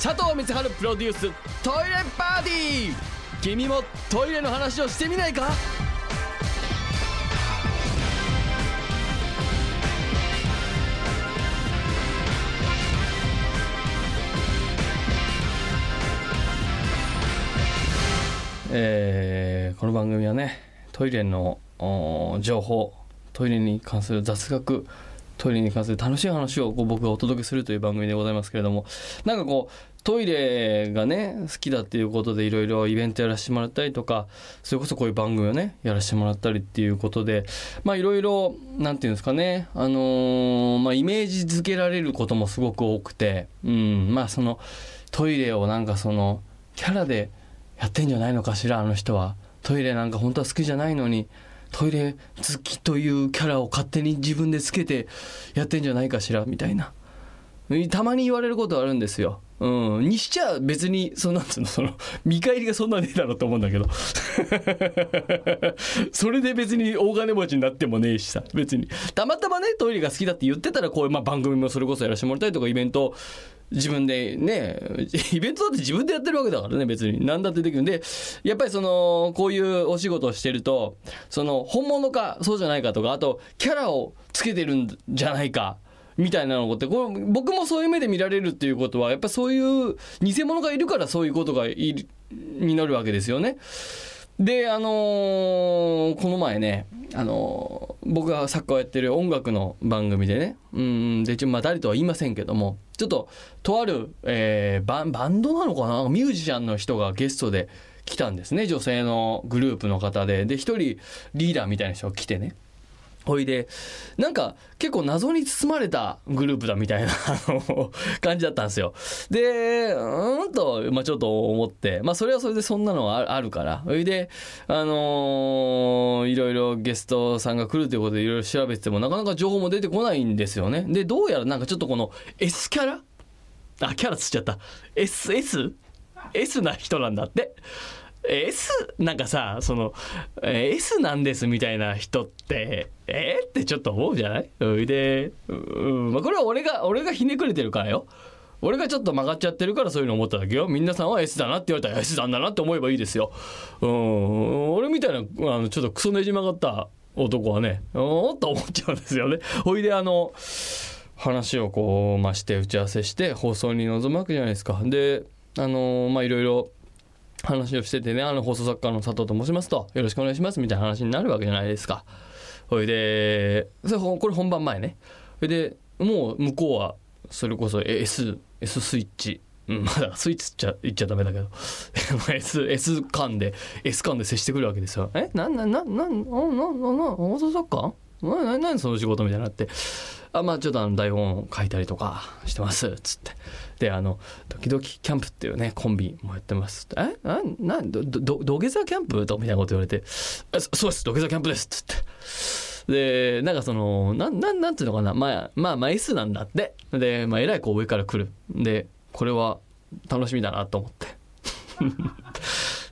佐藤光晴プロデューストイレパーティー。君もトイレの話をしてみないか？えーこの番組はねトイレの情報トイレに関する雑学トイレに関する楽しい話をこう僕がお届けするという番組でございますけれどもなんかこうトイレがね好きだっていうことでいろいろイベントやらせてもらったりとかそれこそこういう番組をねやらせてもらったりっていうことでまあいろいろなんていうんですかねあのーまあイメージづけられることもすごく多くてうんまあそのトイレをなんかそのキャラでやってんじゃないのかしらあの人は。トイレなんか本当は好きじゃないのにトイレ好きというキャラを勝手に自分でつけてやってんじゃないかしらみたいな。たまに言われることあるんですよ。うん、にしちゃ別にそのなんつうのその見返りがそんなねえだろうと思うんだけど。それで別に大金持ちになってもねえしさ。別に。たまたまねトイレが好きだって言ってたらこういう、まあ、番組もそれこそやらせてもらったりとかイベント自分でね イベントだって自分でやってるわけだからね別に何だってできるんでやっぱりそのこういうお仕事をしてるとその本物かそうじゃないかとかあとキャラをつけてるんじゃないかみたいなのってこれ僕もそういう目で見られるっていうことはやっぱそういう偽物がいるからそういうことがいになるわけですよね。であのーこの前ね、あのー僕がサッカーをやってる音楽の番組でねうんで一応まあ誰とは言いませんけどもちょっととある、えーバンバンドなのかな？ミュージシャンの人がゲストで来たんですね女性のグループの方で。で一人リーダーみたいな人が来てね。ほいで、なんか結構謎に包まれたグループだみたいな 感じだったんですよ。で、うーんと、まあちょっと思って、まあそれはそれでそんなのはあるから。ほいで、あのーいろいろゲストさんが来るということでいろいろ調べててもなかなか情報も出てこないんですよね。で、どうやらなんかちょっとこの S キャラ？あ、キャラつっちゃった。S、S? S な人なんだって。S なんかさその S なんですみたいな人ってえ？ーってちょっと思うじゃない？うで、うんまあ、これは俺が俺がひねくれてるからよ。俺がちょっと曲がっちゃってるからそういうの思っただけよ。皆さんは S だなって言われたら S なんだなって思えばいいですよ。うん俺みたいなあのちょっとクソねじ曲がった男はねおっと思っちゃうんですよね。ほいであの話をこうまして打ち合わせして放送に臨むわけじゃないですか。であのまあいろいろ話をしててねあの放送作家の佐藤と申しますとよろしくお願いしますみたいな話になるわけじゃないですか。ほいでそれこれ本番前ね。それでもう向こうはそれこそ S, S スイッチ、まだスイッチっちゃ言っちゃダメだけど。S, S 間で S 間で接してくるわけですよ。え？ななんなんなんなな放送作家？なな何その仕事みたいになってあまあちょっとあの台本書いたりとかしてますっつって。であの「ドキドキキャンプ」っていうねコンビもやってますえ？ななんどど土下座キャンプ？とみたいなこと言われて「そそうです土下座キャンプです」っつって。でなんかそのなななんていうのかな。まあまあまあ S なんだって。でまあえらいこう上から来る。でこれは楽しみだなと思って。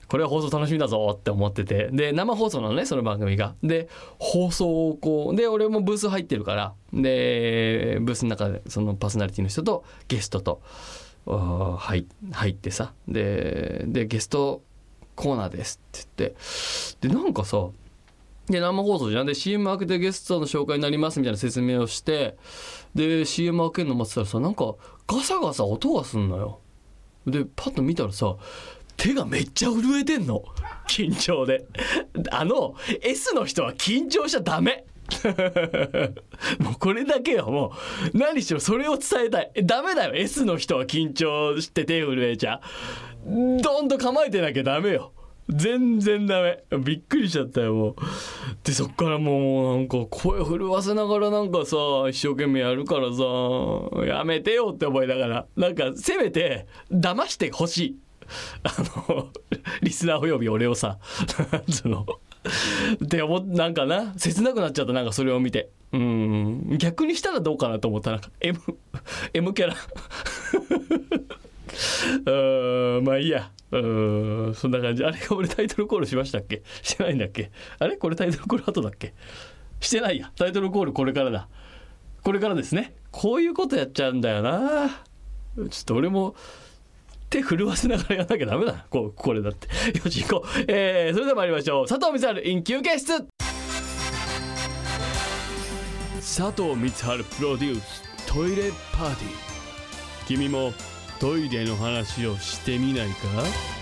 これは放送楽しみだぞって思ってて。で生放送なのねその番組が。で放送をこうで俺もブース入ってるから。でブースの中でそのパーソナリティの人とゲストと入入ってさ。ででゲストコーナーですって言って。でなんかさで生放送じゃん。で CM 開けてゲストの紹介になりますみたいな説明をして。で CM 開けるの待ってたらさなんかガサガサ音がすんのよ。でパッと見たらさ手がめっちゃ震えてんの。緊張で。あの S の人は緊張しちゃダメ。もうこれだけよもう何しろそれを伝えたい。ダメだよ。S の人は緊張して手震えちゃ。うどんと構えてなきゃダメよ。全然ダメ。びっくりしちゃったよもう。でそっからもうなんか声震わせながらなんかさ一生懸命やるからさやめてよって思いながら。なんかせめて騙してほしい。あの リスナーおよび俺をさなんつうのって思っなんかな切なくなっちゃったなんかそれを見て。うん。逆にしたらどうかなと思った。なんか M, M キャラ。うーんまあいいや。うーんそんな感じ。あれ俺タイトルコールしましたっけ？してないんだっけ？あれ？これタイトルコール後だっけ？してないや。タイトルコールこれからだ。これからですね。こういうことやっちゃうんだよな。ちょっと俺も手震わせながらやらなきゃダメだこうこれだって。よし行こう、えー、それでは参りましょう。佐藤光晴 in 休憩室。佐藤光晴プロデューストイレパーティー君もトイレの話をしてみないか？